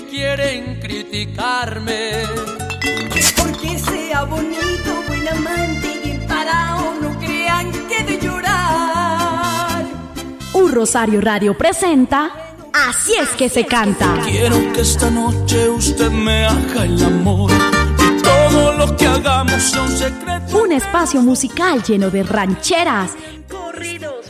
que quieren criticarme. Porque sea bonito, buen amante y parado, no crean que de llorar. Un Rosario Radio presenta Así es que se canta. Quiero que esta noche usted me haga el amor todo lo que hagamos son secretos. Un espacio musical lleno de rancheras, corridos,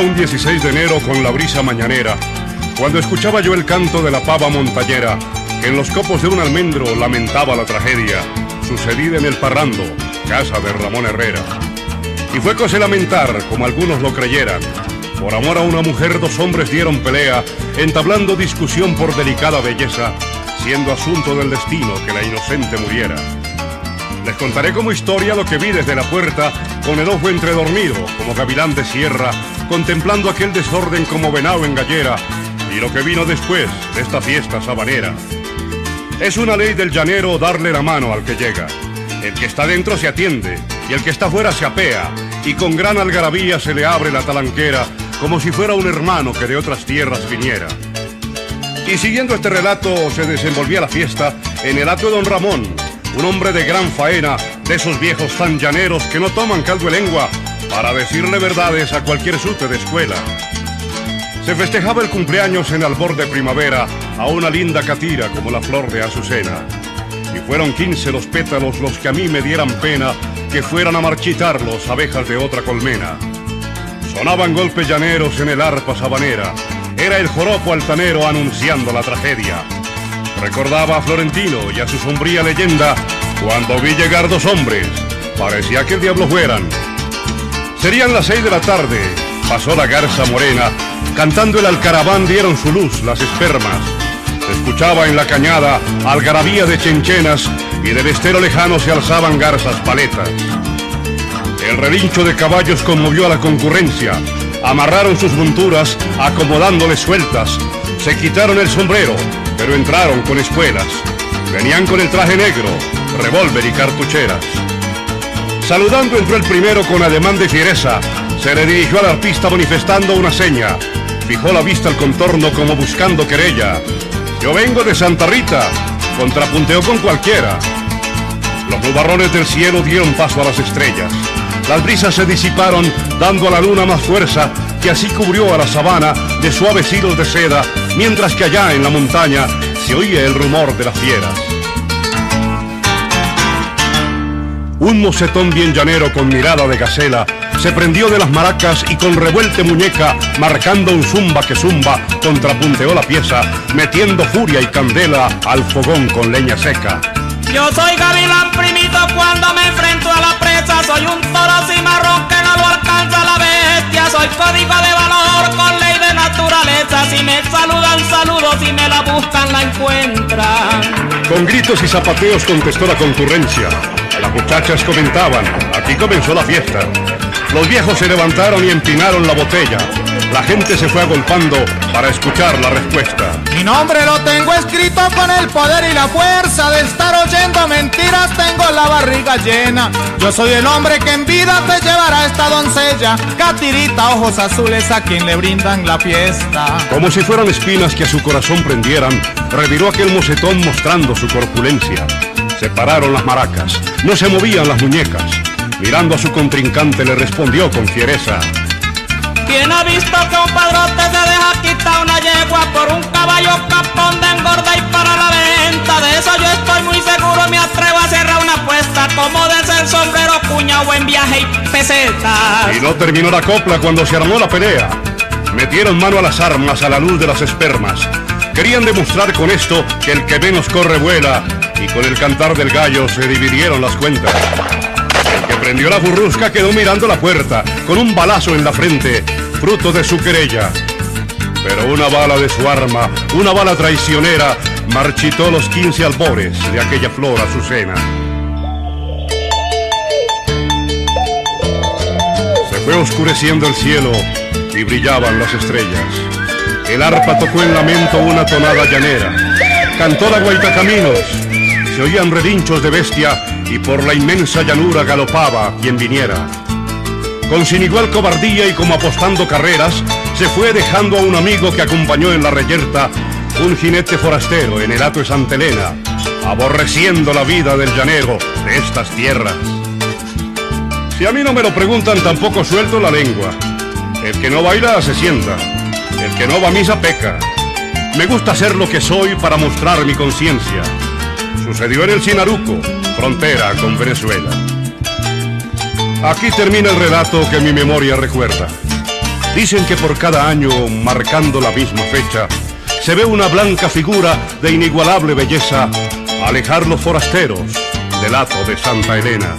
Un 16 de enero con la brisa mañanera, cuando escuchaba yo el canto de la pava montañera, que en los copos de un almendro lamentaba la tragedia, sucedida en el Parrando, casa de Ramón Herrera. Y fue cosa lamentar, como algunos lo creyeran. Por amor a una mujer dos hombres dieron pelea, entablando discusión por delicada belleza, siendo asunto del destino que la inocente muriera. Les contaré como historia lo que vi desde la puerta, con el ojo entredormido, como gavilán de sierra, contemplando aquel desorden como venado en gallera, y lo que vino después de esta fiesta sabanera. Es una ley del llanero darle la mano al que llega. El que está dentro se atiende, y el que está fuera se apea, y con gran algarabía se le abre la talanquera, como si fuera un hermano que de otras tierras viniera. Y siguiendo este relato se desenvolvía la fiesta en el acto de don Ramón, un hombre de gran faena, de esos viejos tan llaneros que no toman caldo de lengua para decirle verdades a cualquier sute de escuela. Se festejaba el cumpleaños en albor de primavera a una linda catira como la flor de azucena. Y fueron quince los pétalos los que a mí me dieran pena que fueran a marchitarlos abejas de otra colmena. Sonaban golpes llaneros en el arpa sabanera. Era el joropo altanero anunciando la tragedia. Recordaba a Florentino y a su sombría leyenda cuando vi llegar dos hombres. Parecía que el diablo fueran. Serían las seis de la tarde. Pasó la garza morena. Cantando el alcaraván dieron su luz las espermas. Se escuchaba en la cañada algarabía de chenchenas y del estero lejano se alzaban garzas paletas. El relincho de caballos conmovió a la concurrencia. Amarraron sus monturas, acomodándoles sueltas. Se quitaron el sombrero, pero entraron con espuelas. Venían con el traje negro, revólver y cartucheras. Saludando entró el primero con ademán de fiereza. Se le dirigió al artista manifestando una seña. Fijó la vista al contorno como buscando querella. Yo vengo de Santa Rita, contrapunteó con cualquiera. Los nubarrones del cielo dieron paso a las estrellas. Las brisas se disiparon, dando a la luna más fuerza, que así cubrió a la sabana de suaves hilos de seda, mientras que allá en la montaña se oía el rumor de las fieras. Un mocetón bien llanero con mirada de gacela se prendió de las maracas y con revuelte muñeca, marcando un zumba que zumba, contrapunteó la pieza, metiendo furia y candela al fogón con leña seca. Yo soy gavilán primito cuando me enfrento a la presa, soy un toro cimarrón que no lo alcanza la bestia, soy código de valor con ley de naturaleza, si me saludan saludos, si me la buscan la encuentran. Con gritos y zapateos contestó la concurrencia. Las muchachas comentaban, aquí comenzó la fiesta. Los viejos se levantaron y empinaron la botella. La gente se fue agolpando para escuchar la respuesta. Mi nombre lo tengo escrito con el poder y la fuerza de estar oyendo mentiras. Tengo la barriga llena. Yo soy el hombre que en vida te llevará esta doncella. Catirita, ojos azules a quien le brindan la fiesta. Como si fueran espinas que a su corazón prendieran, reviró aquel mocetón mostrando su corpulencia. Se pararon las maracas, no se movían las muñecas. Mirando a su contrincante le respondió con fiereza. ¿Quién ha visto que un padrote se deja quitar una yegua por un caballo capón de engorda y para la venta? De eso yo estoy muy seguro, me atrevo a cerrar una apuesta. Como desde el sombrero, cuña, buen viaje y pesetas. Y no terminó la copla cuando se armó la pelea. Metieron mano a las armas a la luz de las espermas. Querían demostrar con esto que el que menos corre vuela y con el cantar del gallo se dividieron las cuentas. El que prendió la burrusca quedó mirando la puerta con un balazo en la frente, fruto de su querella. Pero una bala de su arma, una bala traicionera, marchitó los 15 albores de aquella flor azucena. Se fue oscureciendo el cielo y brillaban las estrellas. El arpa tocó en lamento una tonada llanera. Cantó la guaita caminos. Se oían relinchos de bestia y por la inmensa llanura galopaba quien viniera. Con sin igual cobardía y como apostando carreras, se fue dejando a un amigo que acompañó en la reyerta, un jinete forastero en el hato de Santa Elena, aborreciendo la vida del llanero de estas tierras. Si a mí no me lo preguntan, tampoco suelto la lengua. El que no baila se sienta, el que no va a misa peca. Me gusta ser lo que soy para mostrar mi conciencia. Sucedió en el Sinaruco, frontera con Venezuela. Aquí termina el relato que mi memoria recuerda. Dicen que por cada año, marcando la misma fecha, se ve una blanca figura de inigualable belleza alejar los forasteros del hato de Santa Elena.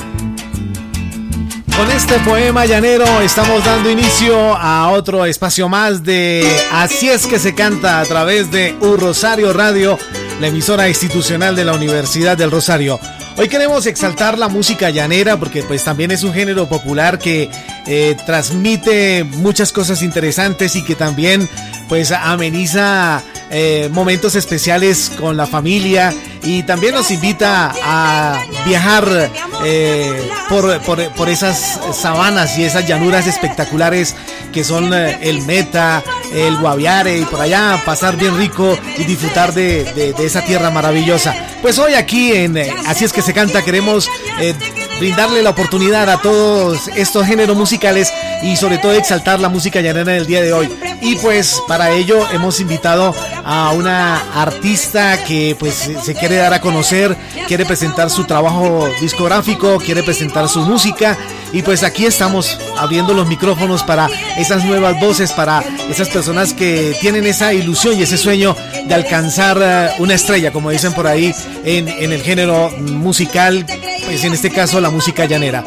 Con este poema llanero estamos dando inicio a otro espacio más de Así es que se canta a través de Un Rosario Radio, la emisora institucional de la Universidad del Rosario. Hoy queremos exaltar la música llanera porque pues también es un género popular que eh, transmite muchas cosas interesantes y que también pues ameniza eh, momentos especiales con la familia y también nos invita a viajar eh, por, por, por, esas sabanas y esas llanuras espectaculares que son eh, el Meta, el Guaviare y por allá pasar bien rico y disfrutar de, de, de esa tierra maravillosa. Pues hoy aquí en Así es que se canta queremos brindarle la oportunidad a todos estos géneros musicales y sobre todo exaltar la música llanera en el día de hoy. Y pues para ello hemos invitado a una artista que pues se quiere dar a conocer, quiere presentar su trabajo discográfico, quiere presentar su música y pues aquí estamos abriendo los micrófonos para esas nuevas voces, para esas personas que tienen esa ilusión y ese sueño de alcanzar una estrella, como dicen por ahí en, en el género musical, pues en este caso la música llanera.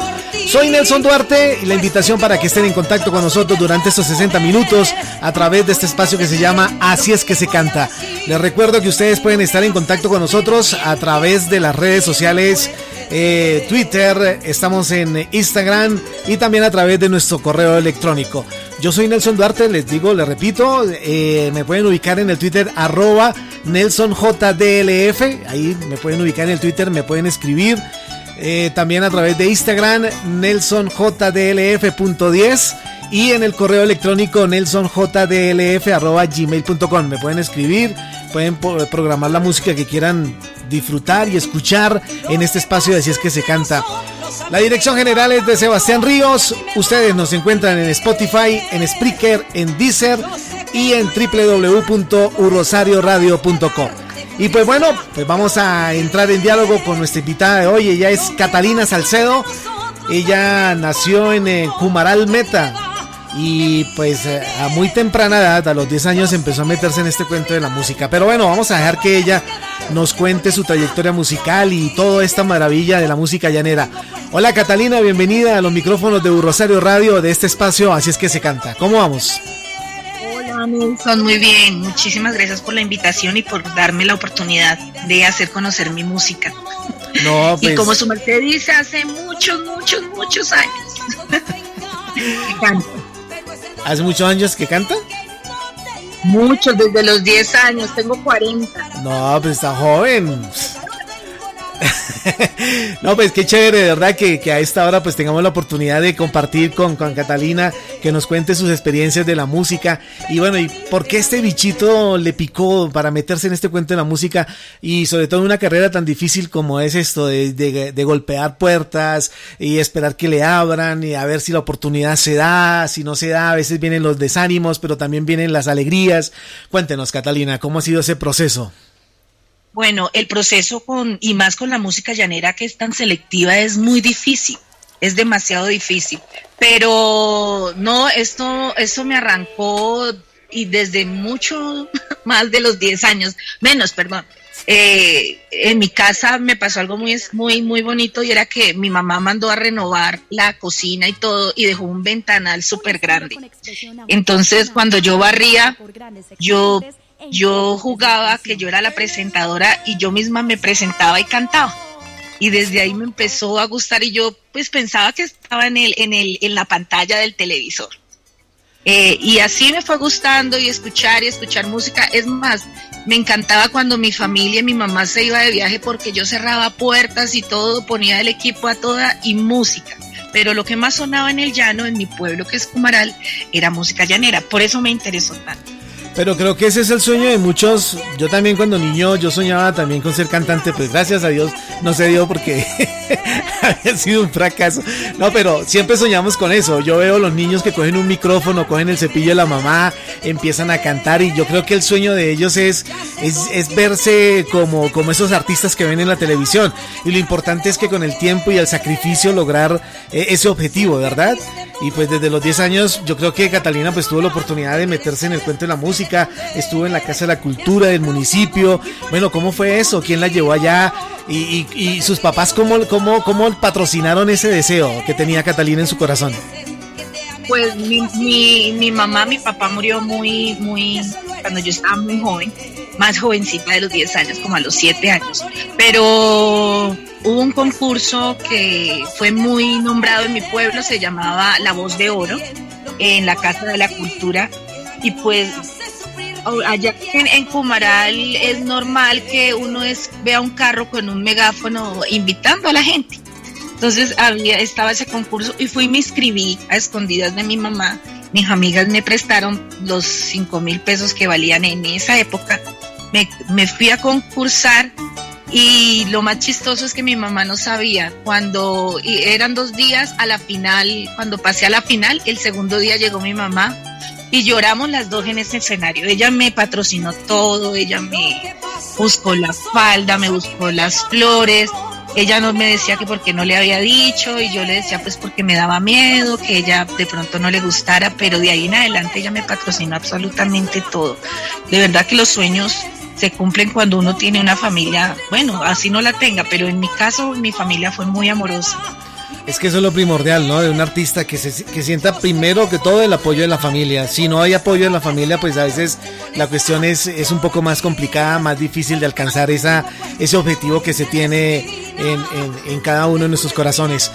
Soy Nelson Duarte y la invitación para que estén en contacto con nosotros durante estos 60 minutos a través de este espacio que se llama Así es que se canta. Les recuerdo que ustedes pueden estar en contacto con nosotros a través de las redes sociales. Eh, Twitter, estamos en Instagram y también a través de nuestro correo electrónico. Yo soy Nelson Duarte, les digo, les repito, eh, me pueden ubicar en el Twitter arroba NelsonJDLF, ahí me pueden ubicar en el Twitter, me pueden escribir. Eh, también a través de Instagram, nelsonjdlf.10 y en el correo electrónico nelsonjdlf.gmail.com. Me pueden escribir, pueden programar la música que quieran disfrutar y escuchar en este espacio de Así es que se canta. La dirección general es de Sebastián Ríos. Ustedes nos encuentran en Spotify, en Spreaker, en Deezer y en www.urrosarioradio.com. Y pues bueno, pues vamos a entrar en diálogo con nuestra invitada de hoy. Ella es Catalina Salcedo. Ella nació en eh, Cumaral Meta. Y pues eh, a muy temprana edad, a los 10 años, empezó a meterse en este cuento de la música. Pero bueno, vamos a dejar que ella nos cuente su trayectoria musical y toda esta maravilla de la música llanera. Hola Catalina, bienvenida a los micrófonos de Rosario Radio de este espacio, así es que se canta. ¿Cómo vamos? Nelson, muy bien. Muchísimas gracias por la invitación y por darme la oportunidad de hacer conocer mi música. No, pues... Y como su merced dice, hace muchos, muchos, muchos años. canto. ¿Hace muchos años que canta? Muchos, desde los 10 años, tengo 40. No, pues está joven. no, pues qué chévere, de verdad, que, que, a esta hora pues tengamos la oportunidad de compartir con, con Catalina, que nos cuente sus experiencias de la música. Y bueno, ¿y por qué este bichito le picó para meterse en este cuento de la música? Y sobre todo en una carrera tan difícil como es esto, de, de, de golpear puertas y esperar que le abran y a ver si la oportunidad se da, si no se da, a veces vienen los desánimos, pero también vienen las alegrías. Cuéntenos, Catalina, ¿cómo ha sido ese proceso? Bueno, el proceso con, y más con la música llanera que es tan selectiva, es muy difícil. es demasiado difícil. Pero no, esto, eso me arrancó y desde mucho más de los 10 años, menos, perdón. Eh, en mi casa me pasó algo muy, muy, muy bonito y era que mi mamá mandó a renovar la cocina y todo y dejó un ventanal súper grande. Entonces, cuando yo barría, yo, yo jugaba que yo era la presentadora y yo misma me presentaba y cantaba y desde ahí me empezó a gustar y yo pues pensaba que estaba en el, en el, en la pantalla del televisor. Eh, y así me fue gustando y escuchar y escuchar música. Es más, me encantaba cuando mi familia, mi mamá se iba de viaje porque yo cerraba puertas y todo, ponía el equipo a toda y música. Pero lo que más sonaba en el llano, en mi pueblo que es Cumaral, era música llanera. Por eso me interesó tanto. Pero creo que ese es el sueño de muchos. Yo también cuando niño yo soñaba también con ser cantante, pues gracias a Dios no se dio porque había sido un fracaso. No, pero siempre soñamos con eso. Yo veo los niños que cogen un micrófono, cogen el cepillo de la mamá, empiezan a cantar y yo creo que el sueño de ellos es, es, verse como, como esos artistas que ven en la televisión. Y lo importante es que con el tiempo y el sacrificio lograr eh, ese objetivo, ¿verdad? Y pues desde los 10 años yo creo que Catalina pues tuvo la oportunidad de meterse en el cuento de la música estuvo en la Casa de la Cultura del municipio. Bueno, ¿cómo fue eso? ¿Quién la llevó allá? Y, sus papás, ¿cómo, cómo, ¿cómo patrocinaron ese deseo que tenía Catalina en su corazón? Pues mi, mi, mi mamá, mi papá murió muy, muy, cuando yo estaba muy joven, más jovencita de los 10 años, como a los 7 años. Pero hubo un concurso que fue muy nombrado en mi pueblo, se llamaba La Voz de Oro, en la Casa de la Cultura. Y pues allá en, en, Cumaral es normal que uno es, vea un carro con un megáfono invitando a la gente. Entonces había, estaba ese concurso y fui y me inscribí a escondidas de mi mamá. Mis amigas me prestaron los 5 mil pesos que valían en esa época. Me, me fui a concursar y lo más chistoso es que mi mamá no sabía. Cuando eran dos días a la final, cuando pasé a la final, el segundo día llegó mi mamá y lloramos las dos en ese escenario. Ella me patrocinó todo, ella me buscó la falda, me buscó las flores. Ella no me decía que porque no le había dicho y yo le decía pues porque me daba miedo, que ella de pronto no le gustara, pero de ahí en adelante ella me patrocinó absolutamente todo. De verdad que los sueños se cumplen cuando uno tiene una familia, bueno, así no la tenga, pero en mi caso mi familia fue muy amorosa. Es que eso es lo primordial, ¿no? De un artista que, se, que sienta primero que todo el apoyo de la familia. Si no hay apoyo de la familia, pues a veces la cuestión es, es un poco más complicada, más difícil de alcanzar esa, ese objetivo que se tiene en, en, cada uno de nuestros corazones.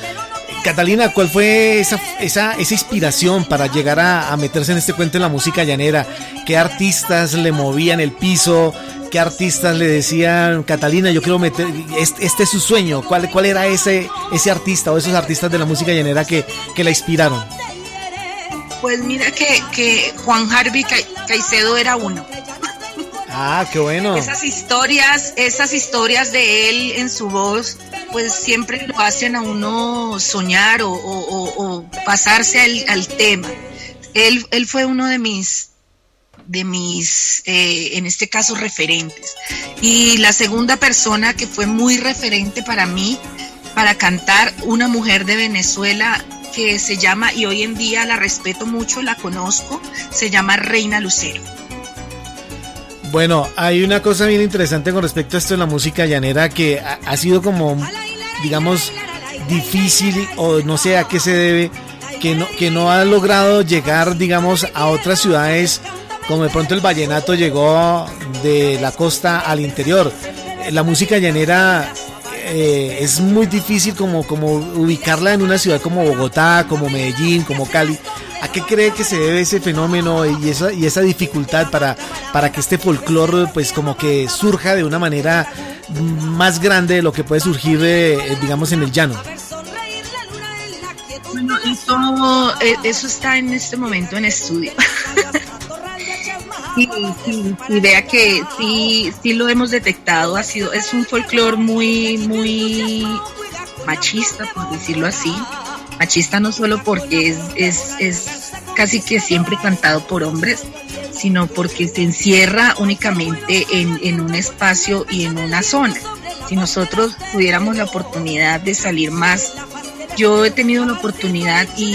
Catalina, ¿cuál fue esa, esa, esa inspiración para llegar a, a, meterse en este cuento de la música llanera? ¿Qué artistas le movían el piso? ¿Qué artistas le decían, Catalina, yo quiero meter, este, es su sueño? ¿Cuál, ¿Cuál era ese, ese artista o esos artistas de la música llanera que, que la inspiraron? Pues mira que, que Juan Harvey Caicedo era uno. Ah, qué bueno. Esas historias, esas historias de él en su voz, pues siempre lo hacen a uno soñar o, o, pasarse al, al, tema. Él, él fue uno de mis, de mis, eh, en este caso, referentes. Y la segunda persona que fue muy referente para mí, para cantar, una mujer de Venezuela que se llama, y hoy en día la respeto mucho, la conozco, se llama Reina Lucero. Bueno, hay una cosa bien interesante con respecto a esto de la música llanera que ha, ha sido como, digamos, difícil o no sé a qué se debe, que no, que no ha logrado llegar, digamos, a otras ciudades como de pronto el vallenato llegó de la costa al interior. La música llanera eh, es muy difícil como, como ubicarla en una ciudad como Bogotá, como Medellín, como Cali. ¿A qué cree que se debe ese fenómeno y esa, y esa dificultad para, para que este folclore pues como que surja de una manera más grande de lo que puede surgir, eh, digamos, en el llano? Bueno, eh, eso está en este momento en estudio. Sí, sí, sí, vea que sí, sí lo hemos detectado, ha sido, es un folclore muy, muy machista, por decirlo así. Machista no solo porque es, es, es casi que siempre cantado por hombres, sino porque se encierra únicamente en, en un espacio y en una zona. Si nosotros tuviéramos la oportunidad de salir más yo he tenido la oportunidad y,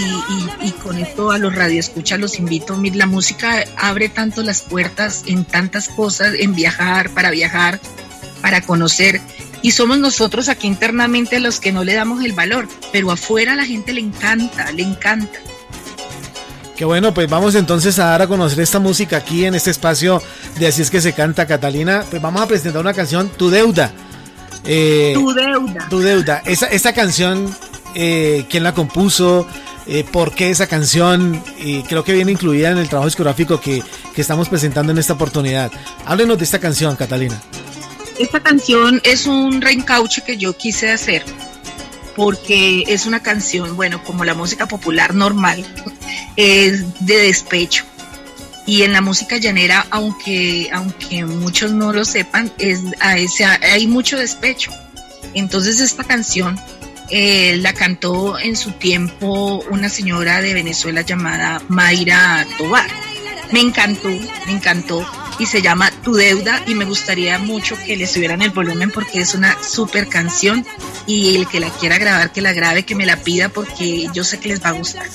con esto a los radioescuchas los invito. La música abre tanto las puertas en tantas cosas, en viajar, para viajar, para conocer. Y somos nosotros aquí internamente los que no le damos el valor, pero afuera a la gente le encanta, le encanta. Qué bueno, pues vamos entonces a dar a conocer esta música aquí en este espacio de Así es que se canta Catalina. Pues vamos a presentar una canción, Tu Deuda. Eh, tu Deuda. Tu Deuda. Esa, esta canción, eh, ¿quién la compuso? Eh, ¿Por qué esa canción? Y creo que viene incluida en el trabajo discográfico que, que estamos presentando en esta oportunidad. Háblenos de esta canción, Catalina. Esta canción es un reencauche que yo quise hacer porque es una canción, bueno, como la música popular normal, es de despecho. Y en la música llanera, aunque, aunque muchos no lo sepan, es, hay mucho despecho. Entonces esta canción eh, la cantó en su tiempo una señora de Venezuela llamada Mayra Tobar. Me encantó, me encantó y se llama Tu Deuda y me gustaría mucho que le subieran el volumen porque es una super canción y el que la quiera grabar, que la grabe, que me la pida porque yo sé que les va a gustar.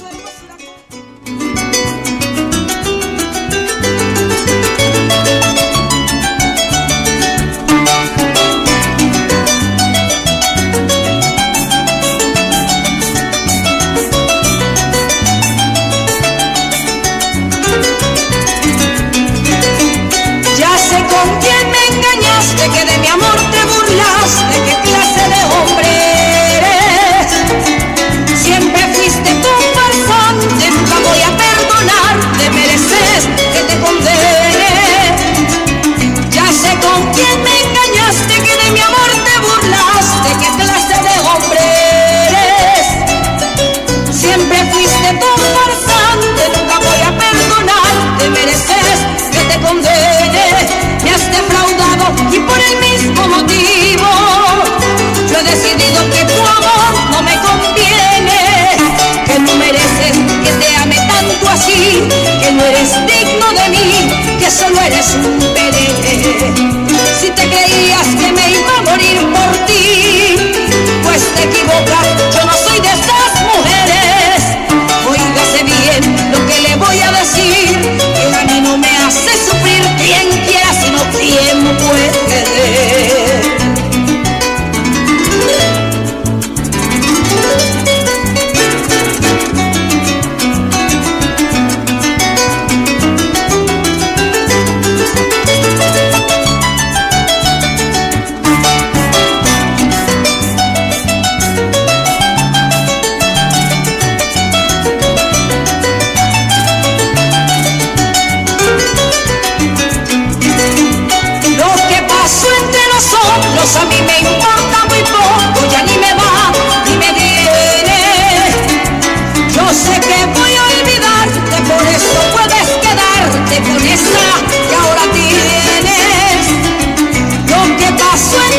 Lo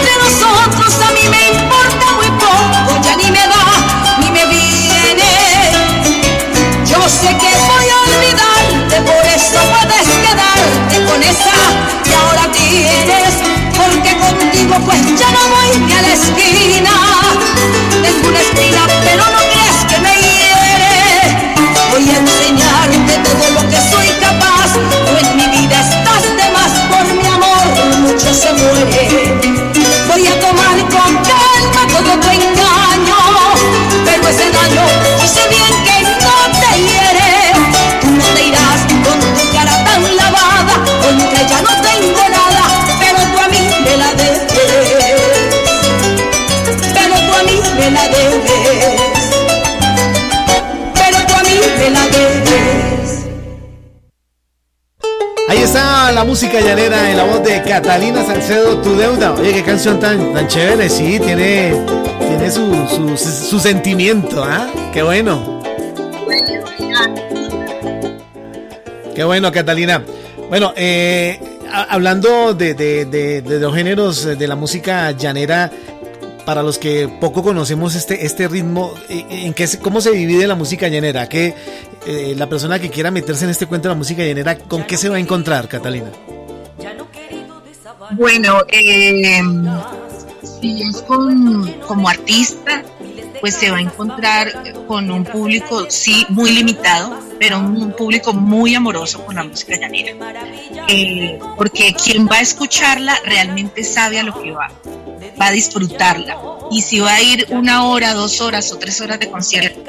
Catalina Salcedo, Tu Deuda. Oye, qué canción tan, tan chévere, sí, tiene, tiene su, su, su sentimiento, ¿ah? Qué bueno. Qué bueno, Catalina. Bueno, eh, hablando de, los géneros de la música llanera, para los que poco conocemos este, este ritmo, ¿en qué, ¿cómo se divide la música llanera? ¿Qué, eh, la persona que quiera meterse en este cuento de la música llanera, ¿con qué se va a encontrar, Catalina? Bueno, eh, si es como artista, pues se va a encontrar con un público, sí, muy limitado, pero un público muy amoroso con la música llanera. Eh, porque quien va a escucharla realmente sabe a lo que va, va a disfrutarla. Y si va a ir una hora, dos horas o tres horas de concierto,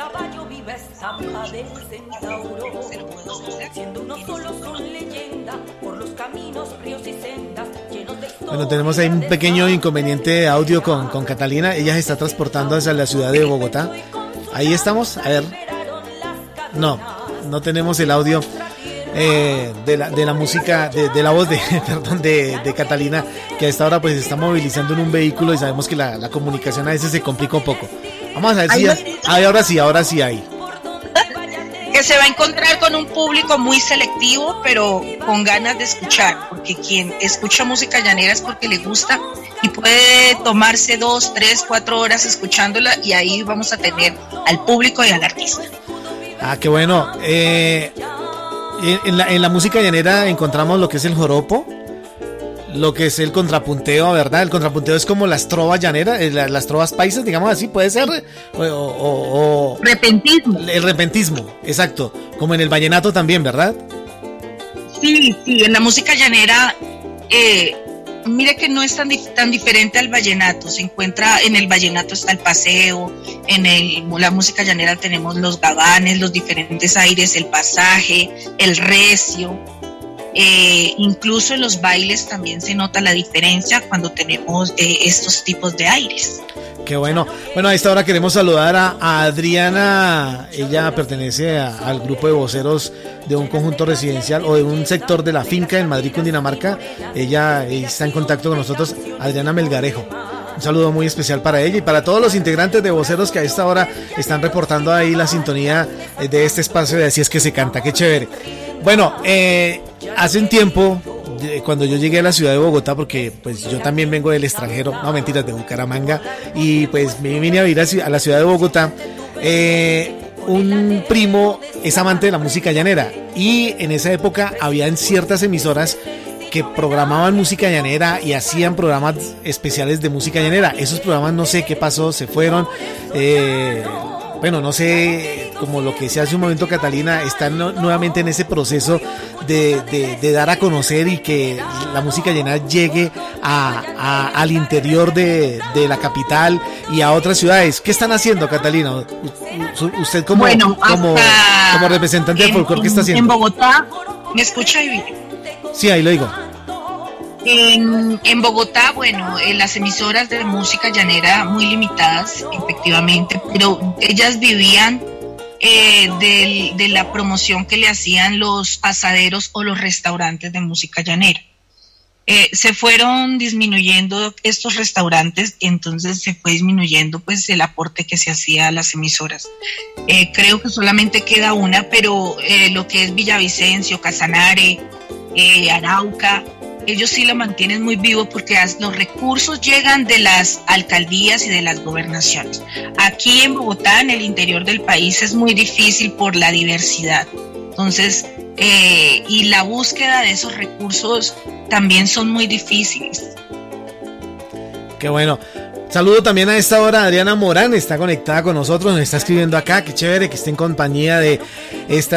Bueno, tenemos ahí un pequeño inconveniente de audio con, con Catalina. Ella se está transportando hacia la ciudad de Bogotá. Ahí estamos. A ver. No, no tenemos el audio eh, de, la, de la música, de, la voz de, perdón, de, de, Catalina, que a esta hora pues se está movilizando en un vehículo y sabemos que la, la comunicación a veces se complica un poco. Vamos a ver si... ahora sí, ahora sí hay se va a encontrar con un público muy selectivo, pero con ganas de escuchar, porque quien escucha música llanera es porque le gusta y puede tomarse dos, tres, cuatro horas escuchándola y ahí vamos a tener al público y al artista. Ah, qué bueno. Eh, en la música llanera encontramos lo que es el joropo, lo que es el contrapunteo, ¿verdad? El contrapunteo es como las trovas llaneras, eh, las trovas paisas, digamos así, puede ser. O, repentismo. El repentismo, exacto. Como en el vallenato también, ¿verdad? Sí, sí, en la música llanera, eh, mire que no es tan, tan diferente al vallenato. Se encuentra en el vallenato está el paseo, en el, la música llanera tenemos los gabanes, los diferentes aires, el pasaje, el recio eh, incluso en los bailes también se nota la diferencia cuando tenemos eh, estos tipos de aires. Qué bueno. Bueno, a esta hora queremos saludar a, Adriana. Ella pertenece al grupo de voceros de un conjunto residencial o de un sector de la finca en Madrid, Cundinamarca. Ella está en contacto con nosotros, Adriana Melgarejo. Un saludo muy especial para ella y para todos los integrantes de voceros que a esta hora están reportando ahí la sintonía de este espacio de Así es que se canta. Qué chévere. Bueno, eh, hace un tiempo, cuando yo llegué a la ciudad de Bogotá, porque pues yo también vengo del extranjero, no mentiras, de Bucaramanga, y pues me vine a vivir a la ciudad de Bogotá, eh, un primo es amante de la música llanera y en esa época habían ciertas emisoras que programaban música llanera y hacían programas especiales de música llanera. Esos programas no sé qué pasó, se fueron. Eh, bueno, no sé, como lo que decía hace un momento Catalina, están nuevamente en ese proceso de, dar a conocer y que la música llena llegue a, al interior de, la capital y a otras ciudades. ¿Qué están haciendo, Catalina? Usted como, como, como representante del folclore, ¿qué está haciendo? En Bogotá, ¿me escucha? Sí, ahí lo digo. En, Bogotá, bueno, en las emisoras de música llanera muy limitadas, efectivamente, pero ellas vivían eh, de la promoción que le hacían los asaderos o los restaurantes de música llanera. Eh, se fueron disminuyendo estos restaurantes, entonces se fue disminuyendo pues el aporte que se hacía a las emisoras. Eh, creo que solamente queda una, pero lo que es Villavicencio, Casanare, Arauca, ellos sí lo mantienen muy vivo porque los recursos llegan de las alcaldías y de las gobernaciones. Aquí en Bogotá, en el interior del país, es muy difícil por la diversidad. Entonces, eh, y la búsqueda de esos recursos también son muy difíciles. Qué bueno. Saludo también a esta hora Adriana Morán, está conectada con nosotros, nos está escribiendo acá, qué chévere que esté en compañía de este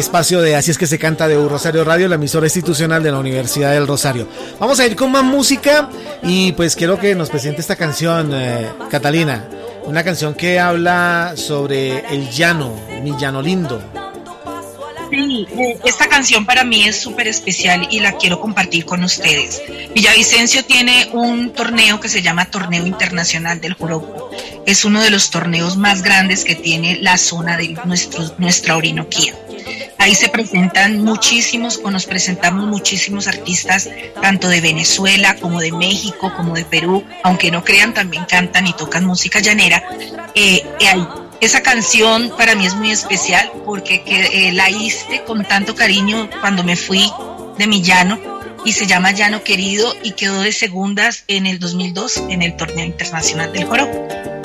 espacio de Así es que se canta de Rosario Radio, la emisora institucional de la Universidad del Rosario. Vamos a ir con más música y pues quiero que nos presente esta canción, eh, Catalina, una canción que habla sobre el llano, mi llano lindo. Sí, esta canción para mí es súper especial y la quiero compartir con ustedes. Villavicencio tiene un torneo que se llama Torneo Internacional del Joropo. Es uno de los torneos más grandes que tiene la zona de nuestro, nuestra Orinoquía. Ahí se presentan muchísimos, o nos presentamos muchísimos artistas, tanto de Venezuela como de México, como de Perú, aunque no crean, también cantan y tocan música llanera. Eh, eh esa canción para mí es muy especial porque eh, la hice con tanto cariño cuando me fui de mi llano y se llama Llano Querido y quedó de segundas en el 2002 en el torneo internacional del joropo.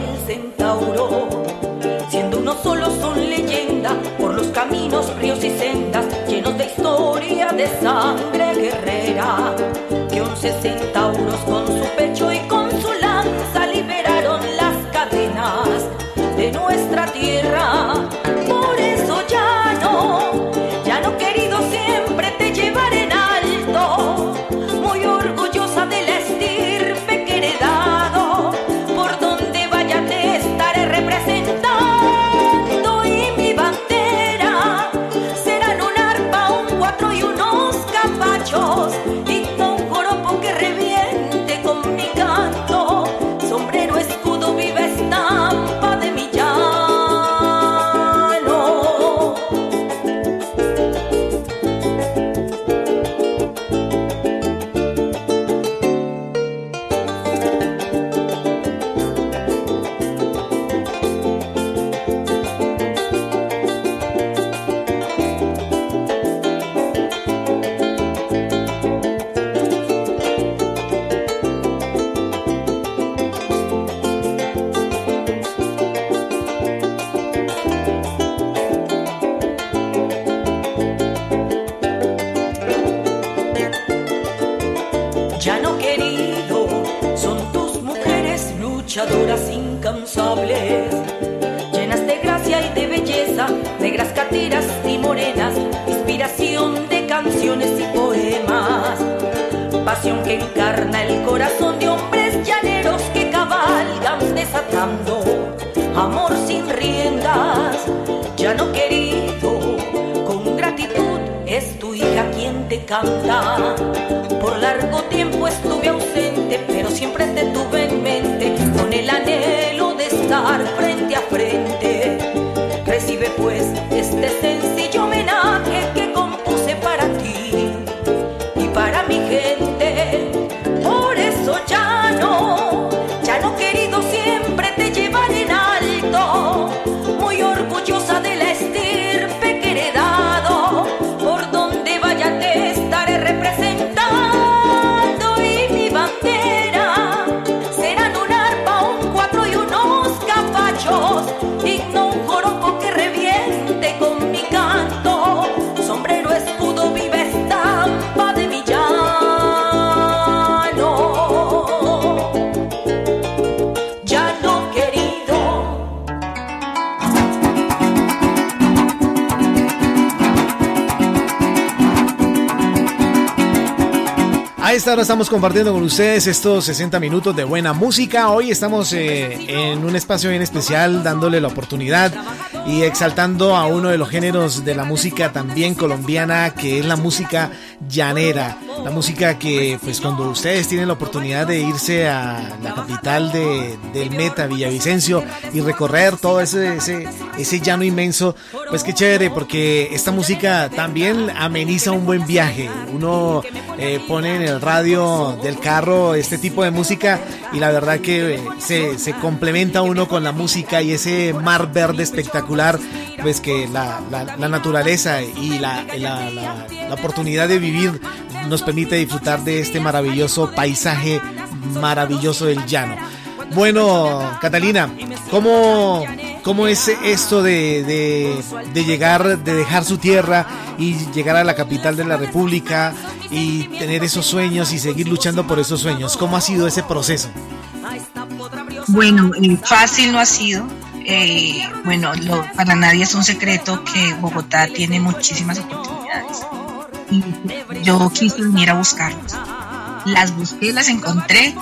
Del centauro. Esta estamos compartiendo con ustedes estos 60 minutos de buena música. Hoy estamos eh, en un espacio bien especial dándole la oportunidad y exaltando a uno de los géneros de la música también colombiana que es la música llanera. La música que pues cuando ustedes tienen la oportunidad de irse a la capital de, del Meta, Villavicencio, y recorrer todo ese, ese, ese llano inmenso, pues qué chévere porque esta música también ameniza un buen viaje. Uno eh, pone en el radio del carro este tipo de música y la verdad que eh, se, complementa uno con la música y ese mar verde espectacular, pues que la, la- naturaleza y la- la oportunidad de vivir nos permite disfrutar de este maravilloso paisaje maravilloso del llano. Bueno, Catalina, ¿cómo, cómo es esto de, de- de llegar, de dejar su tierra y llegar a la capital de la República y tener esos sueños y seguir luchando por esos sueños? ¿Cómo ha sido ese proceso? Bueno, eh, fácil no ha sido. Eh, bueno, lo- para nadie es un secreto que Bogotá tiene muchísimas oportunidades. Y yo quise venir a buscarlas. Las busqué, las encontré.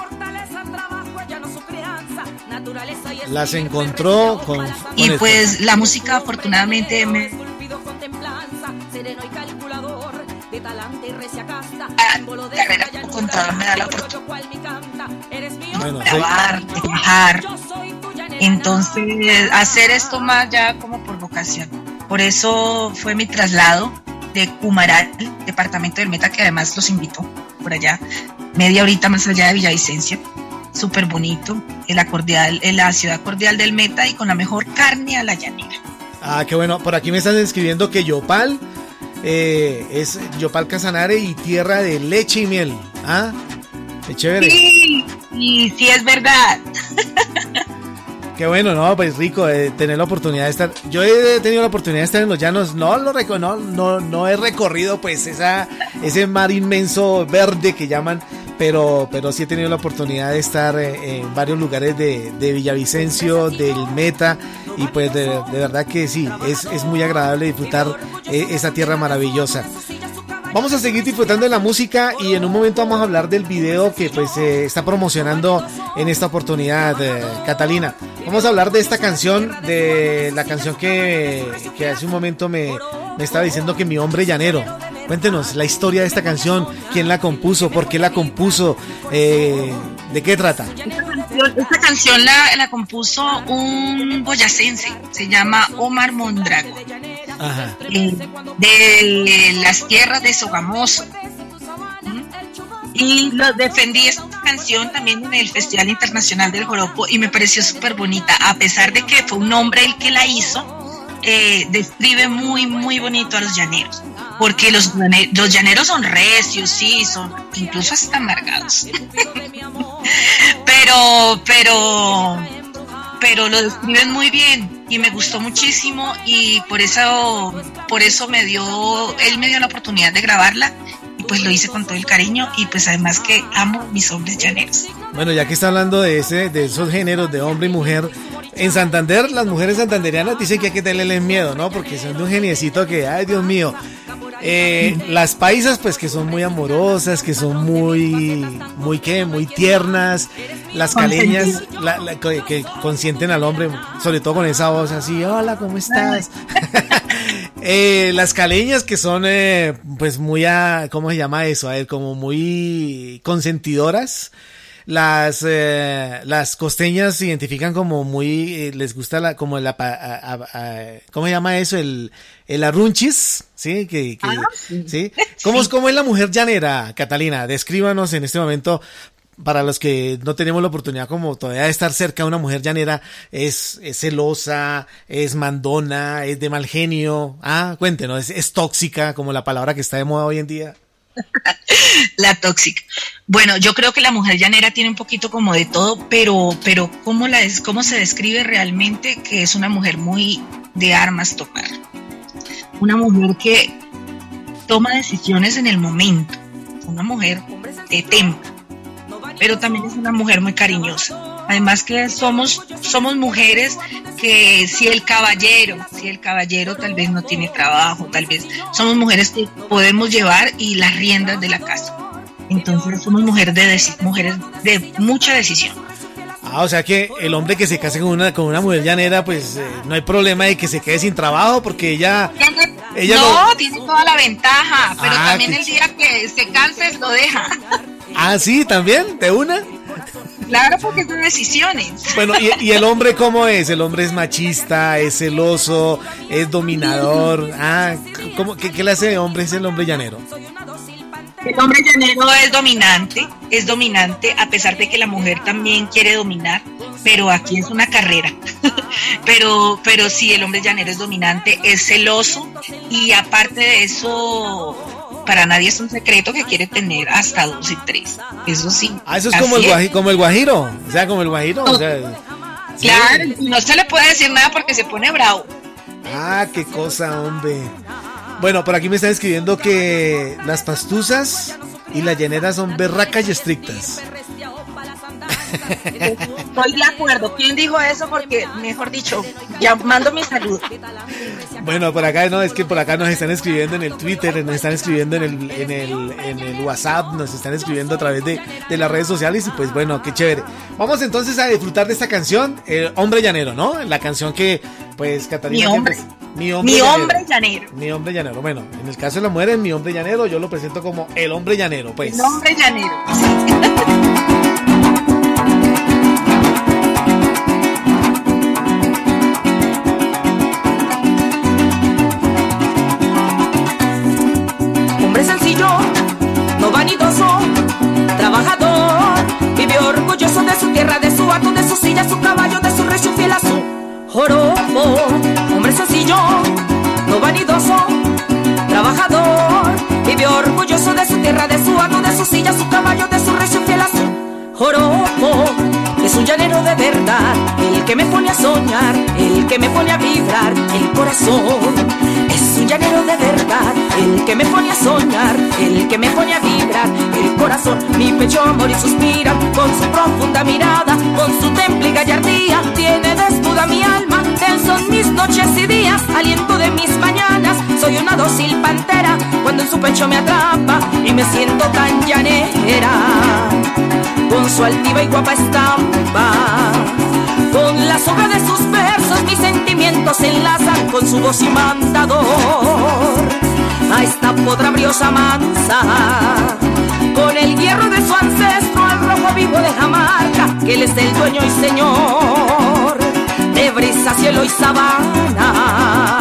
Las encontró con... con Y esto. pues la música afortunadamente me la carrera como contador me da la oportunidad Bueno, de grabar, de viajar. Entonces, hacer esto más ya como por vocación. Por eso fue mi traslado de Cumaral, departamento del Meta, que además los invito por allá, media horita más allá de Villavicencio. Súper bonito, el acordial, la ciudad cordial del Meta y con la mejor carne a la llanera. Ah, qué bueno. Por aquí me están escribiendo que Yopal eh, es Yopal Casanare y tierra de leche y miel. Ah, qué chévere. Sí, y sí es verdad. Qué bueno, no, pues rico eh, tener la oportunidad de estar. Yo he tenido la oportunidad de estar en los llanos, no lo no, no, no he recorrido pues esa, ese mar inmenso verde que llaman, pero, pero sí he tenido la oportunidad de estar eh, en varios lugares de, de Villavicencio, del Meta, y pues de, verdad que sí, es, es muy agradable disfrutar eh, esa tierra maravillosa. Vamos a seguir disfrutando de la música y en un momento vamos a hablar del video que pues está promocionando en esta oportunidad, eh, Catalina. Vamos a hablar de esta canción, de la canción que, que hace un momento me, me estaba diciendo que mi hombre llanero. Cuéntenos la historia de esta canción, quién la compuso, por qué la compuso, eh, de qué trata. Esta canción, la, la, compuso un boyacense, se llama Omar Mondrago. Eh, de las tierras de Sogamoso. Y lo defendí esta canción también en el Festival Internacional del Joropo y me pareció súper bonita, a pesar de que fue un hombre el que la hizo, eh, describe muy, muy bonito a los llaneros, porque los, los llaneros son recios, sí, son incluso hasta amargados. pero, pero, pero lo describen muy bien y me gustó muchísimo y por eso por eso me dio él me dio la oportunidad de grabarla y pues lo hice con todo el cariño y pues además que amo mis hombres llaneros. Bueno, ya que está hablando de ese de esos géneros de hombre y mujer, en Santander las mujeres santanderianas dicen que hay que tenerles miedo, ¿no? Porque son de un geniecito que, ay Dios mío, eh, las paisas, pues que son muy amorosas, que son muy, muy qué, muy tiernas. Las caleñas, que, consienten al hombre, sobre todo con esa voz así, hola, ¿cómo estás? Eh, las caleñas que son, eh, pues muy, a, ¿cómo se llama eso? A ver, como muy consentidoras las eh, las costeñas se identifican como muy eh, les gusta la como la cómo se llama eso el el arrunchis sí que, ah, sí. cómo es cómo es la mujer llanera Catalina descríbanos en este momento para los que no tenemos la oportunidad como todavía de estar cerca de una mujer llanera, es, es celosa, es mandona, es de mal genio. Ah, cuéntenos, es, es tóxica, como la palabra que está de moda hoy en día. la tóxica. Bueno, yo creo que la mujer llanera tiene un poquito como de todo, pero, pero ¿cómo, la, cómo se describe realmente que es una mujer muy de armas tomar? Una mujer que toma decisiones en el momento, una mujer de tempo, pero también es una mujer muy cariñosa. Además que somos, somos mujeres que si el caballero, si el caballero tal vez no tiene trabajo, tal vez somos mujeres que podemos llevar y las riendas de la casa. Entonces somos mujeres de, mujeres de mucha decisión. Ah, o sea que el hombre que se case con una, con una mujer llanera, pues eh, no hay problema de que se quede sin trabajo porque ella... ella no, tiene toda la ventaja, pero ah, también el día que se canse lo deja. Ah, sí, también, de una. Claro, porque son decisiones. Bueno, ¿y, el hombre cómo es? El hombre es machista, es celoso, es dominador. Ah, ¿cómo, qué, clase de hombre es el hombre llanero? El hombre llanero es dominante, es dominante, a pesar de que la mujer también quiere dominar, pero aquí es una carrera. pero, pero sí, el hombre llanero es dominante, es celoso y aparte de eso para nadie es un secreto que quiere tener hasta dos y tres. Eso sí. Ah, eso es como, el, guajiro, como el guajiro. O sea, como el guajiro. claro, no se le puede decir nada porque se pone bravo. Ah, qué cosa, hombre. Bueno, por aquí me están escribiendo que las pastuzas y la llanera son berracas y estrictas. Estoy de acuerdo. ¿Quién dijo eso? Porque, mejor dicho, ya mando mi salud. Bueno, por acá no, es que por acá nos están escribiendo en el Twitter, nos están escribiendo en el, en el, en el WhatsApp, nos están escribiendo a través de, de, las redes sociales y pues bueno, qué chévere. Vamos entonces a disfrutar de esta canción, El Hombre Llanero, ¿no? La canción que pues Catalina... Mi hombre. mi hombre, mi hombre llanero. Mi hombre llanero. Bueno, en el caso de la mujer mi hombre llanero, yo lo presento como el hombre llanero, pues. El hombre llanero. orgulloso de su tierra, de su ano, de su silla, su caballo, de su recio fiel a su joropo. Es un llanero de verdad, el que me pone a soñar, el que me pone a vibrar el corazón. Es llanero de verdad, el que me pone a soñar, el que me pone a vibrar el corazón. Mi pecho amor y suspira con su profunda mirada, con su temple y gallardía. Tiene desnuda mi alma, son mis noches y días, aliento de mis mañanas. Soy una dócil pantera cuando en su pecho me atrapa y me siento tan llanera. Con su altiva y guapa estampa, con la sombra de sus versos, mis sentimientos se enlazan con su voz y mandador. A esta podra briosa mansa, con el hierro de su ancestro, al rojo vivo de Jamarca, que él es el dueño y señor de brisa, cielo y sabana.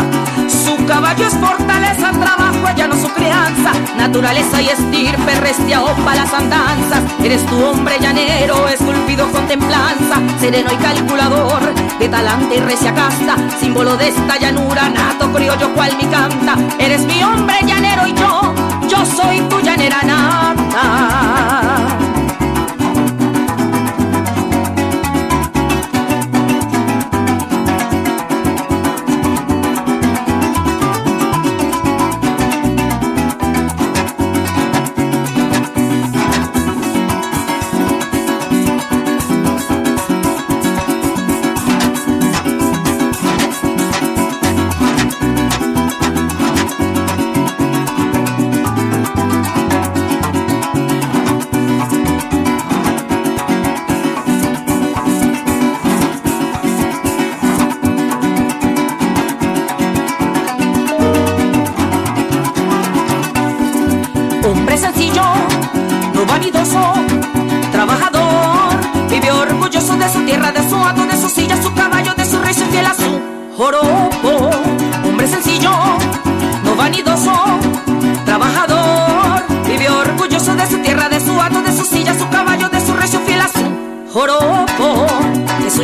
Su caballo es fortaleza, trabajo, no su crianza, naturaleza y estirpe, restia para las andanzas. Eres tu hombre llanero, esculpido con templanza, sereno y calculador, de talante y recia casta, símbolo de esta llanura, nato criollo cual mi canta. Eres mi hombre llanero y yo, yo soy tu llanera nata.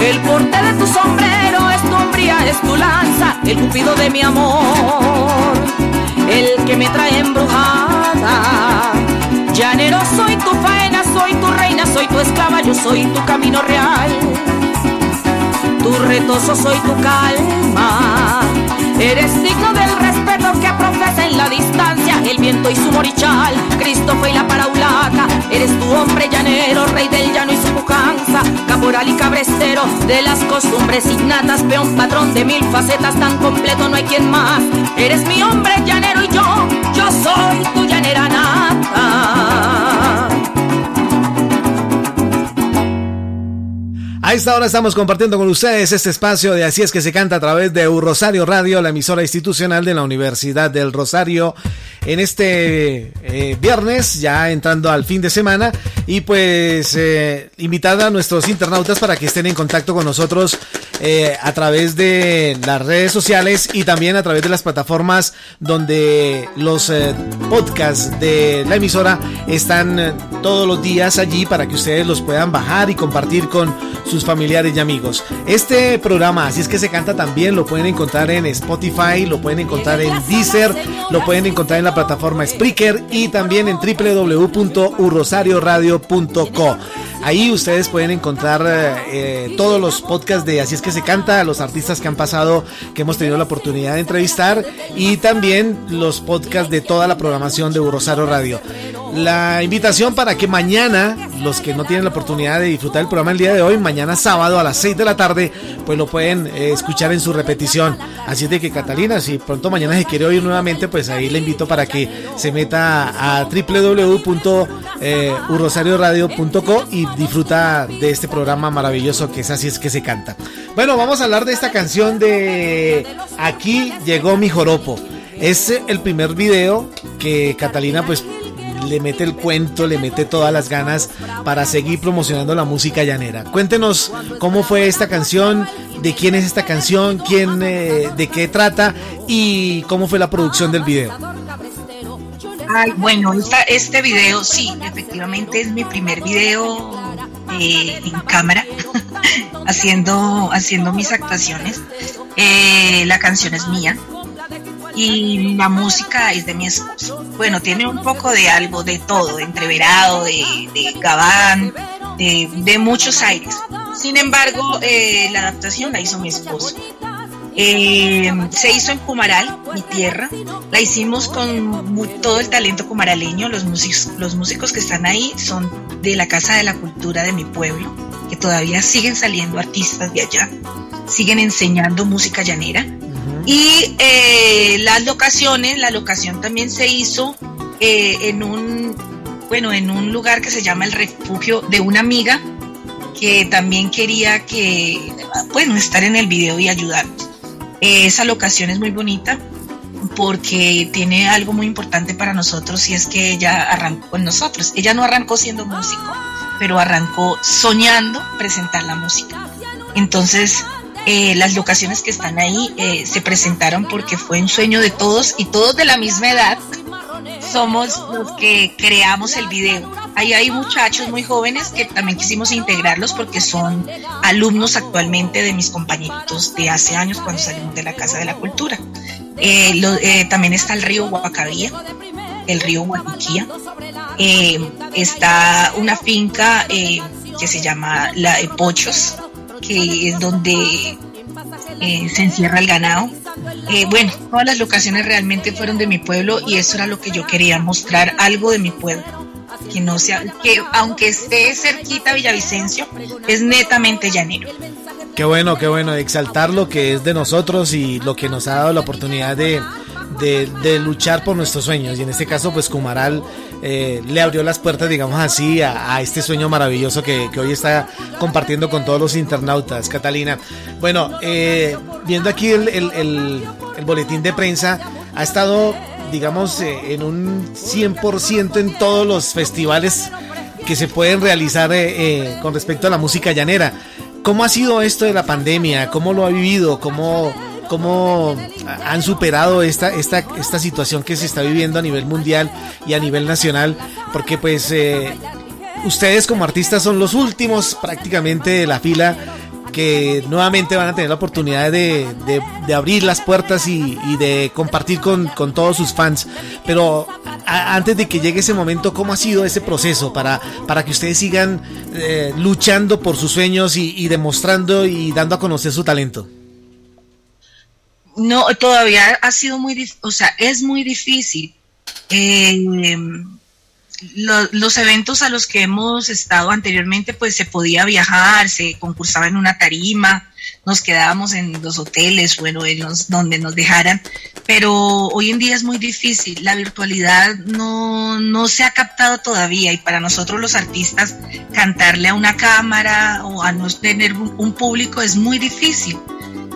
el porte de tu sombrero es tu hombría, es tu lanza, el cupido de mi amor, el que me trae embrujada. Llanero soy tu faena soy tu reina, soy tu esclava, yo soy tu camino real. Tu retoso soy tu calma. Eres digno del respeto que profesa en la distancia el viento y su morichal, Cristo fue la paraulaca. Eres tu hombre llanero, rey del llano y su pujanza, caporal y cabrestero de las costumbres innatas, peón patrón de mil facetas, tan completo no hay quien más. Eres mi hombre llanero y yo, yo soy tu llanera nata. A esta hora estamos compartiendo con ustedes este espacio de Así es que se canta a través de Rosario Radio, la emisora institucional de la Universidad del Rosario en este eh, viernes, ya entrando al fin de semana. Y pues eh, invitar a nuestros internautas para que estén en contacto con nosotros eh, a través de las redes sociales y también a través de las plataformas donde los podcasts de la emisora están todos los días allí para que ustedes los puedan bajar y compartir con sus familiares y amigos. Este programa, así es que se canta también, lo pueden encontrar en Spotify, lo pueden encontrar en Deezer, lo pueden encontrar en la plataforma Spreaker y también en www.urrosarioradio.co. Ahí ustedes pueden encontrar eh, todos los podcasts de Así es que se canta, los artistas que han pasado, que hemos tenido la oportunidad de entrevistar y también los podcasts de toda la programación de Rosario Radio. la invitación para que mañana, los que no tienen la oportunidad de disfrutar el programa el día de hoy, mañana sábado a las 6 de la tarde, pues lo pueden eh, escuchar en su repetición. Así de que Catalina, si pronto mañana se quiere oír nuevamente, pues ahí le invito para que se meta a www.urrosarioradio.co y disfruta de este programa maravilloso que es Así es que se canta. Bueno, vamos a hablar de esta canción de Aquí llegó mi joropo. Es el primer video que Catalina pues le mete el cuento, le mete todas las ganas para seguir promocionando la música llanera. Cuéntenos cómo fue esta canción, de quién es esta canción, quién, eh, de qué trata y cómo fue la producción del video. Ay, bueno, este video sí, efectivamente es mi primer video en cámara, haciendo, haciendo mis actuaciones. Eh, la canción es mía, y la música es de mi esposo. Bueno, tiene un poco de algo de todo, entreverado, de, de gabán, de, muchos aires. Sin embargo, eh, la adaptación la hizo mi esposo. Eh, se hizo en Cumaral, mi tierra. La hicimos con todo el talento cumaraleño. Los músicos, los músicos que están ahí son de la Casa de la Cultura de mi pueblo, que todavía siguen saliendo artistas de allá, siguen enseñando música llanera. Y eh, las locaciones, la locación también se hizo eh, en un, bueno, en un lugar que se llama el refugio de una amiga que también quería que, bueno, estar en el video y ayudarnos. Esa locación es muy bonita porque tiene algo muy importante para nosotros y es que ella arrancó con nosotros. Ella no arrancó siendo músico, pero arrancó soñando presentar la música. Entonces, eh, las locaciones que están ahí eh, se presentaron porque fue un sueño de todos y todos de la misma edad somos los que creamos el video. Ahí hay muchachos muy jóvenes que también quisimos integrarlos porque son alumnos actualmente de mis compañeritos de hace años cuando salimos de la Casa de la Cultura. Eh, también está el río Guacabía, el río Guaduquía. está una finca que se llama La de Pochos, que es donde eh, se encierra el ganado. Eh, bueno, todas las locaciones realmente fueron de mi pueblo y eso era lo que yo quería mostrar, algo de mi pueblo. Que no sea, que aunque esté cerquita Villavicencio, es netamente llanero. Qué bueno, qué bueno, exaltar lo que es de nosotros y lo que nos ha dado la oportunidad de, de, luchar por nuestros sueños. Y en este caso, pues Kumaral eh, le abrió las puertas, digamos así, a, este sueño maravilloso que, hoy está compartiendo con todos los internautas. Catalina, bueno, eh, viendo aquí el, boletín de prensa, ha estado, digamos, eh, en un 100% en todos los festivales que se pueden realizar con respecto a la música llanera. ¿Cómo ha sido esto de la pandemia? ¿Cómo lo ha vivido? ¿Cómo, cómo han superado esta, esta, esta situación que se está viviendo a nivel mundial y a nivel nacional, porque pues eh, ustedes como artistas son los últimos prácticamente de la fila que nuevamente van a tener la oportunidad de, abrir las puertas y, de compartir con, todos sus fans. Pero antes de que llegue ese momento, ¿cómo ha sido ese proceso para, para que ustedes sigan eh, luchando por sus sueños y demostrando y dando a conocer su talento? No, todavía ha sido muy, o sea, es muy difícil. Eh, los eventos a los que hemos estado anteriormente, pues se podía viajar, se concursaba en una tarima, nos quedábamos en los hoteles, bueno, en los, donde nos dejaran, pero hoy en día es muy difícil, la virtualidad no, no se ha captado todavía y para nosotros los artistas cantarle a una cámara o a no tener un público es muy difícil.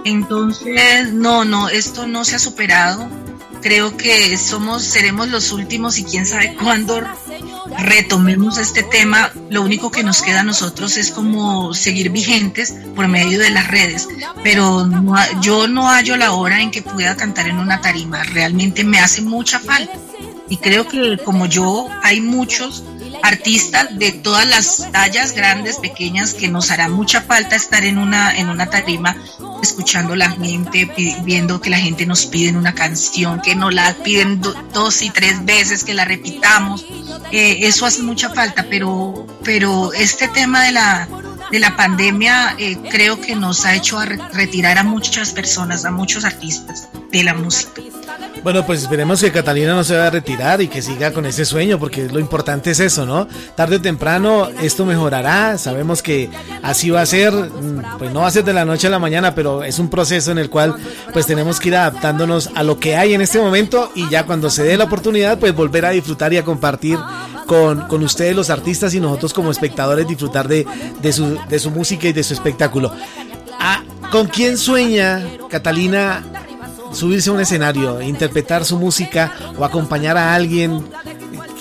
Entonces, no, no, esto no se ha superado. Creo que somos, seremos los últimos y quién sabe cuándo retomemos este tema. Lo único que nos queda a nosotros es como seguir vigentes por medio de las redes. Pero yo no hallo la hora en que pueda cantar en una tarima. Realmente me hace mucha falta. Y creo que como yo, hay muchos artistas de todas las tallas, grandes, pequeñas, que nos hará mucha falta estar en una, en una tarima escuchando la gente, viendo que la gente nos pide una canción, que nos la piden dos y tres veces, que la repitamos. Eh, eso hace mucha falta, pero, pero este tema de la, de la pandemia eh, creo que nos ha hecho retirar a muchas personas, a muchos artistas de la música. Bueno, pues esperemos que Catalina no se vaya a retirar y que siga con ese sueño, porque lo importante es eso, ¿no? Tarde o temprano esto mejorará, sabemos que así va a ser, mm, pues no va a ser de la noche a la mañana, pero es un proceso en el cual pues tenemos que ir adaptándonos a lo que hay en este momento y ya cuando se dé la oportunidad pues volver a disfrutar y a compartir con, con ustedes los artistas y nosotros como espectadores disfrutar de, de, su, de su música y de su espectáculo. Ah, ¿Con quién sueña Catalina subirse a un escenario, interpretar su música o acompañar a alguien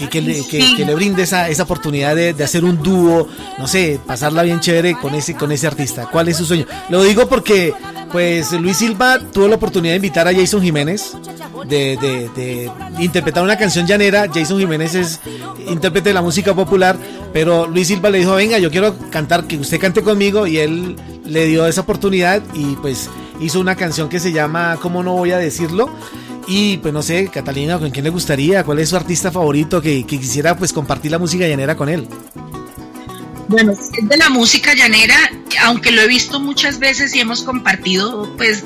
que, le, brinde esa, esa oportunidad de, hacer un dúo, no sé, pasarla bien chévere con ese, con ese artista. ¿Cuál es su sueño? Lo digo porque, pues, Luis Silva tuvo la oportunidad de invitar a Jason Jiménez de, de, interpretar una canción llanera. Jason Jiménez es intérprete de la música popular, pero Luis Silva le dijo, venga, yo quiero cantar, que usted cante conmigo, y él le dio esa oportunidad y pues hizo una canción que se llama ¿Cómo no voy a decirlo? Y pues no sé, Catalina, ¿con quién le gustaría? ¿Cuál es su artista favorito que, quisiera pues compartir la música llanera con él? Bueno, es de la música llanera, aunque lo he visto muchas veces y hemos compartido pues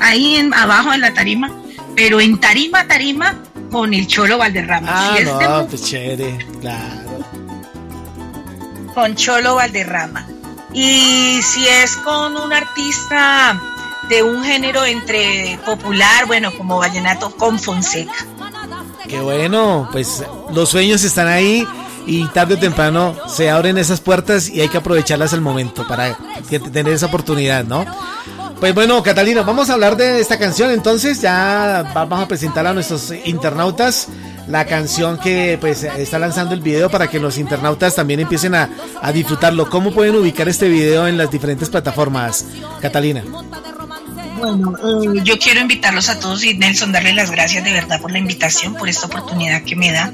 ahí en, abajo en la tarima, pero en tarima, tarima con el Cholo Valderrama. Ah, no, pues chévere, claro. Con Cholo Valderrama. Y si es con un artista de un género entre popular, bueno, como vallenato, con Fonseca. Qué bueno, pues los sueños están ahí y tarde o temprano se abren esas puertas y hay que aprovecharlas al momento para tener esa oportunidad, ¿no? Pues bueno, Catalina, vamos a hablar de esta canción, entonces ya vamos a presentar a nuestros internautas la canción que pues está lanzando el video para que los internautas también empiecen a, a disfrutarlo. ¿Cómo pueden ubicar este video en las diferentes plataformas, Catalina? Bueno, eh, yo quiero invitarlos a todos y Nelson darle las gracias de verdad por la invitación, por esta oportunidad que me da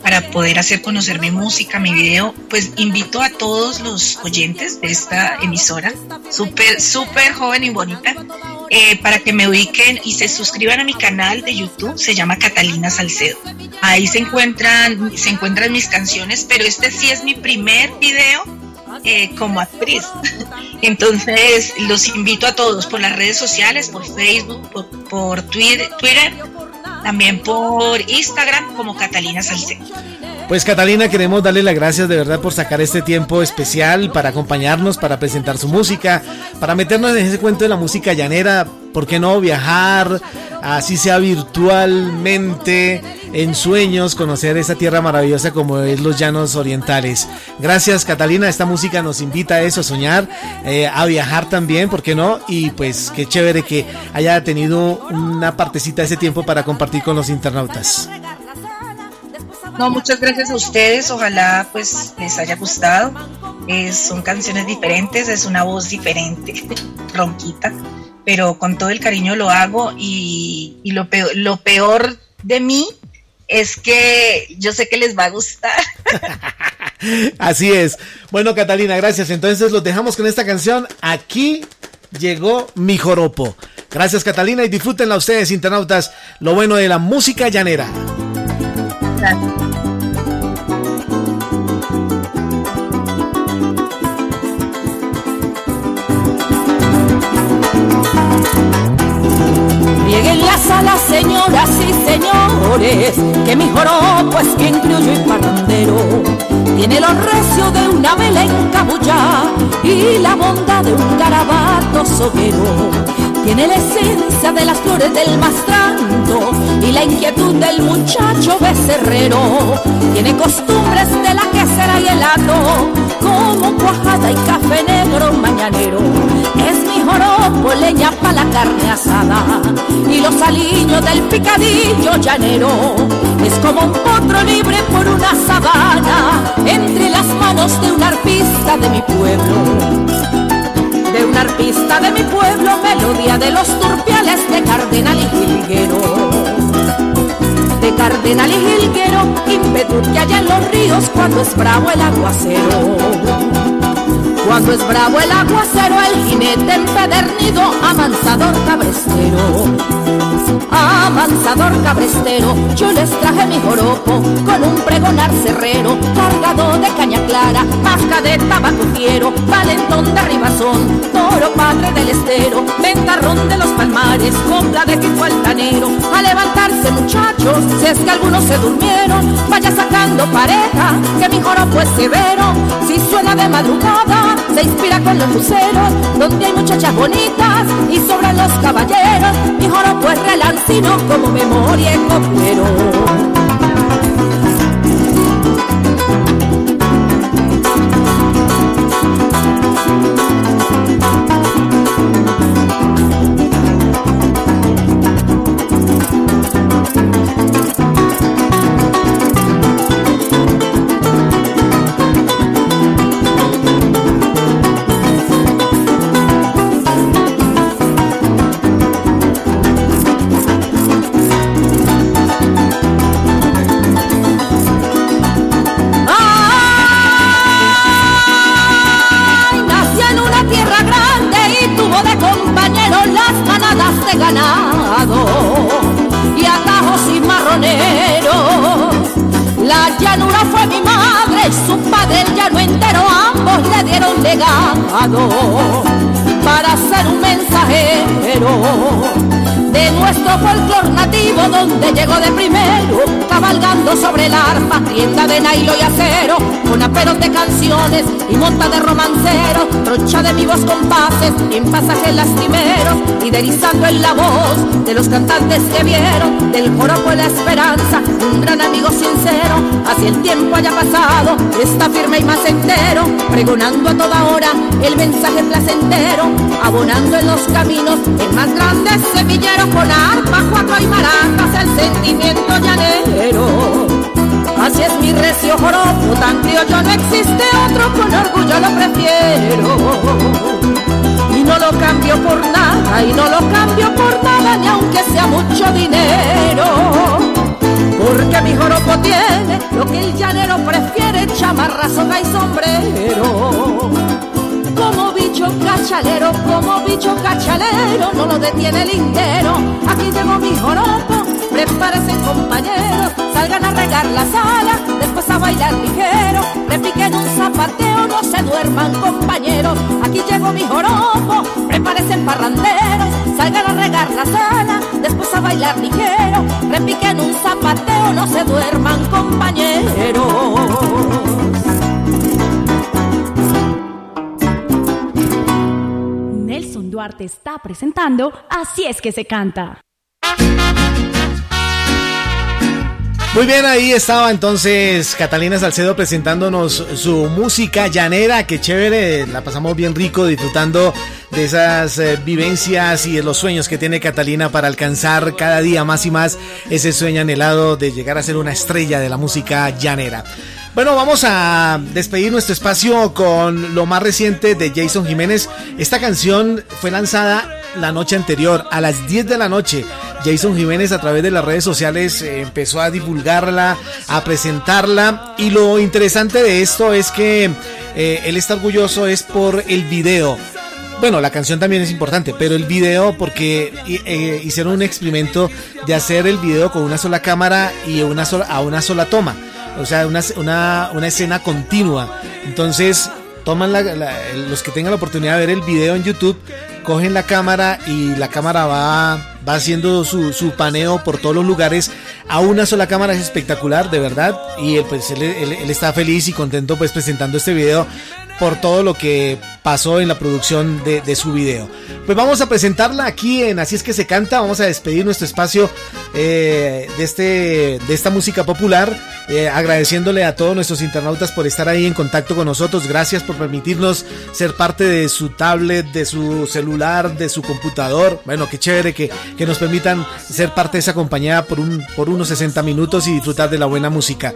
para poder hacer conocer mi música, mi video. Pues invito a todos los oyentes de esta emisora, súper, súper joven y bonita, eh, para que me ubiquen y se suscriban a mi canal de YouTube, se llama Catalina Salcedo. Ahí se encuentran, se encuentran mis canciones, pero este sí es mi primer video eh, como actriz. Entonces, los invito a todos por las redes sociales, por Facebook, por, Twitter, Twitter, también por Instagram como Catalina Salcedo. Pues Catalina, queremos darle las gracias de verdad por sacar este tiempo especial para acompañarnos, para presentar su música, para meternos en ese cuento de la música llanera, ¿por qué no viajar, así sea virtualmente, en sueños, conocer esa tierra maravillosa como es los llanos orientales? Gracias Catalina, esta música nos invita a eso, a soñar, eh, a viajar también, ¿por qué no? Y pues qué chévere que haya tenido una partecita de ese tiempo para compartir con los internautas. No, muchas gracias a ustedes. Ojalá pues les haya gustado. son canciones diferentes, es una voz diferente, ronquita, pero con todo el cariño lo hago y, lo, peor, lo peor de mí es que yo sé que les va a gustar. Así es. Bueno, Catalina, gracias. Entonces los dejamos con esta canción. Aquí llegó mi joropo. Gracias, Catalina, y disfrútenla ustedes, internautas, lo bueno de la música llanera. Lleguen señoras y señores, que mi joropo es quien criollo y parrandero. Tiene los recios de una vela encabullada y la bondad de un garabato soguero tiene la esencia de las flores del mastranto y la inquietud del muchacho becerrero. Tiene costumbres de la quesera y el hato, como cuajada y café negro mañanero. Es mi joropo, leña para la carne asada y los aliños del picadillo llanero. Es como un potro libre por una sabana entre las manos de un arpista de mi pueblo un arpista de mi pueblo, melodía de los turpiales de Cardenal y Jilguero. De Cardenal y Jilguero, impetu que haya en los ríos cuando es bravo el aguacero. Cuando es bravo el aguacero, el jinete empedernido, amansador cabrestero. Amansador cabrestero, yo les traje mi joropo con un pregonar cerrero, cargado de caña clara, masca de tabaco fiero, valentón de ribazón, toro padre del estero, ventarrón de los palmares, copla de pico altanero, a levantarse muchachos, si es que algunos se durmieron, vaya sacando pareja, que mi joropo es severo, si suena de madrugada, se inspira con los luceros, donde hay muchachas bonitas y sobran los caballeros, mi joropo es relancino como memoria y copero. Y monta de romanceros, trocha de vivos compases en pasajes lastimeros, y derizando en la voz de los cantantes que vieron, del coro fue la esperanza, un gran amigo sincero, así el tiempo haya pasado, está firme y más entero, pregonando a toda hora el mensaje placentero, abonando en los caminos el más grande semillero con arpa, cuatro y maracas, el sentimiento llanero. Así es mi recio joropo, tan criollo no existe otro, con orgullo lo prefiero. Y no lo cambio por nada, y no lo cambio por nada, ni aunque sea mucho dinero. Porque mi joropo tiene lo que el llanero prefiere, chamarra, soga y sombrero como bicho cachalero, como bicho cachalero, no lo detiene el lindero. Aquí tengo mi joropo, prepárense compañeros, la sala, después a bailar ligero, repiquen un zapateo, no se duerman compañeros. Aquí llegó mi joropo, prepárense parranderos, salgan a regar la sala, después a bailar ligero, repiquen un zapateo, no se duerman compañeros. Duarte está presentando Así es que se canta. Muy bien, ahí estaba entonces Catalina Salcedo presentándonos su música llanera, que chévere, la pasamos bien rico disfrutando de esas eh, vivencias y de los sueños que tiene Catalina para alcanzar cada día más y más ese sueño anhelado de llegar a ser una estrella de la música llanera. Bueno, vamos a despedir nuestro espacio con lo más reciente de Jason Jiménez. Esta canción fue lanzada la noche anterior, a las 10 de la noche. Jason Jiménez a través de las redes sociales eh, empezó a divulgarla, a presentarla. Y lo interesante de esto es que eh, él está orgulloso es por el video. Bueno, la canción también es importante, pero el video porque eh, hicieron un experimento de hacer el video con una sola cámara y una sola, a una sola toma o sea, una, una, una escena continua. Entonces, toman los que tengan la oportunidad de ver el video en YouTube, cogen la cámara y la cámara va, va haciendo su, su paneo por todos los lugares. A una sola cámara es espectacular, de verdad. Y él, pues, él, él está feliz y contento pues presentando este video por todo lo que pasó en la producción de, su video. Pues vamos a presentarla aquí en Así es que se canta, vamos a despedir nuestro espacio eh, de, este, de esta música popular, eh, agradeciéndole a todos nuestros internautas por estar ahí en contacto con nosotros, gracias por permitirnos ser parte de su tablet, de su celular, de su computador, bueno, qué chévere que, que nos permitan ser parte de esa compañía por, un, por unos 60 minutos y disfrutar de la buena música.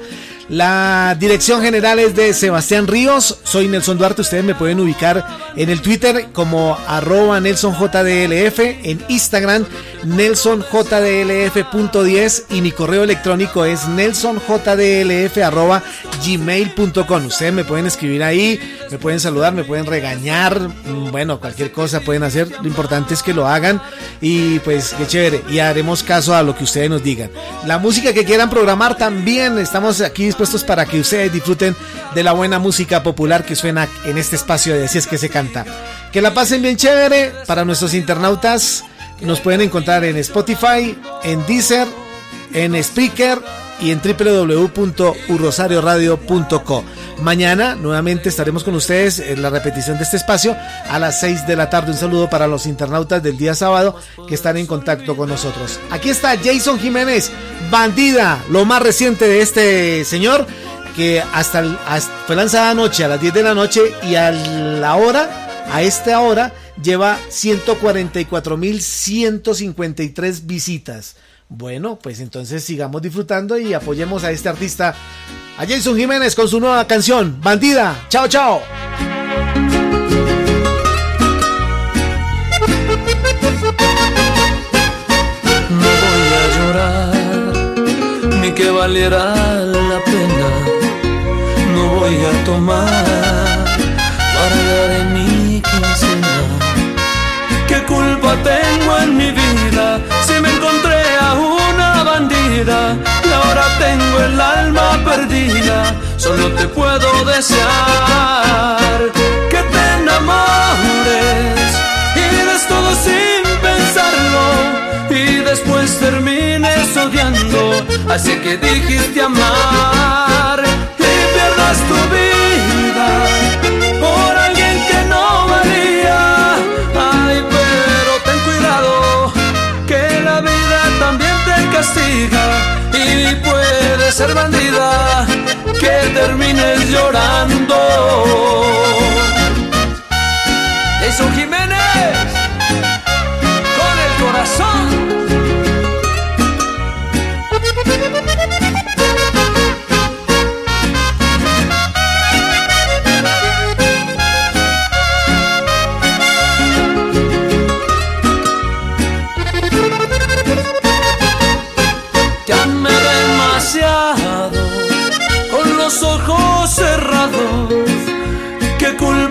La dirección general es de Sebastián Ríos, soy Nelson Duarte, ustedes me pueden ubicar en el Twitter como arroba NelsonJDLF, en Instagram NelsonJDLF.10 y mi correo electrónico es nelsonjdlf arroba gmail.com. Ustedes me pueden escribir ahí, me pueden saludar, me pueden regañar, mm, bueno, cualquier cosa pueden hacer. Lo importante es que lo hagan y pues qué chévere. Y haremos caso a lo que ustedes nos digan. La música que quieran programar también estamos aquí dispuestos para que ustedes disfruten de la buena música popular que suena en este espacio de Así es que se canta. Que la pasen bien chévere para nuestros internautas. Nos pueden encontrar en Spotify, en Deezer, en Speaker y en www.urrosarioradio.co. Mañana nuevamente estaremos con ustedes en la repetición de este espacio a las 6 de la tarde. Un saludo para los internautas del día sábado que están en contacto con nosotros. Aquí está Jason Jiménez, Bandida, lo más reciente de este señor que hasta, fue lanzada anoche a las 10 de la noche y a la hora, a esta hora, lleva 144.153 visitas. Bueno, pues entonces sigamos disfrutando y apoyemos a este artista, a Jason Jiménez con su nueva canción, Bandida. Chao, chao. No voy a llorar, ni que valiera voy a tomar en mi quincena. ¿Qué culpa tengo en mi vida si me encontré a una bandida y ahora tengo el alma perdida? Solo te puedo desear que te enamores y des todo sin pensarlo y después termines odiando. Así que dijiste amar pierdas tu vida por alguien que no valía. Ay, pero ten cuidado que la vida también te castiga y puede ser bandida que termines llorando. Jason Jiménez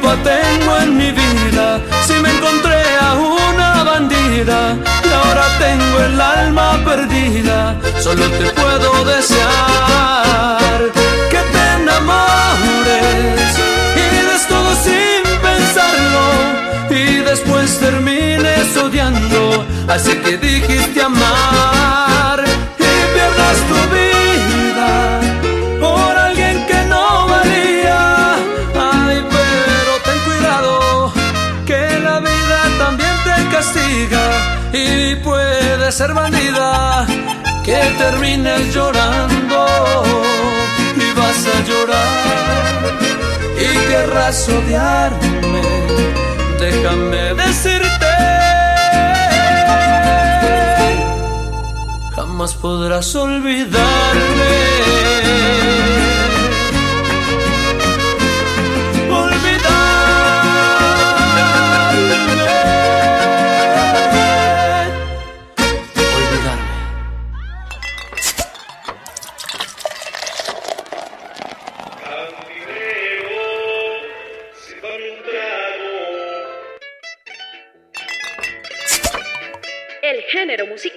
¿Qué culpa tengo en mi vida si me encontré a una bandida y ahora tengo el alma perdida? Solo te puedo desear que te enamores y des todo sin pensarlo y después termines odiando. Así que dijiste amar puede ser bandida que termines llorando y vas a llorar y querrás odiarme. Déjame decirte, jamás podrás olvidarme.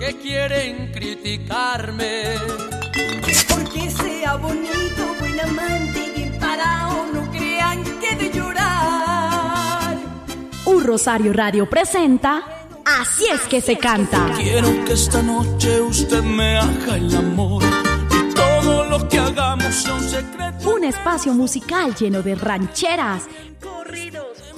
que quieren criticarme. Porque sea bonito, buen amante y parado, no crean que de llorar. Un Rosario Radio presenta Así es que se canta. Quiero que esta noche usted me haga el amor y todo lo que hagamos sea un secreto. Un espacio musical lleno de rancheras, corridos,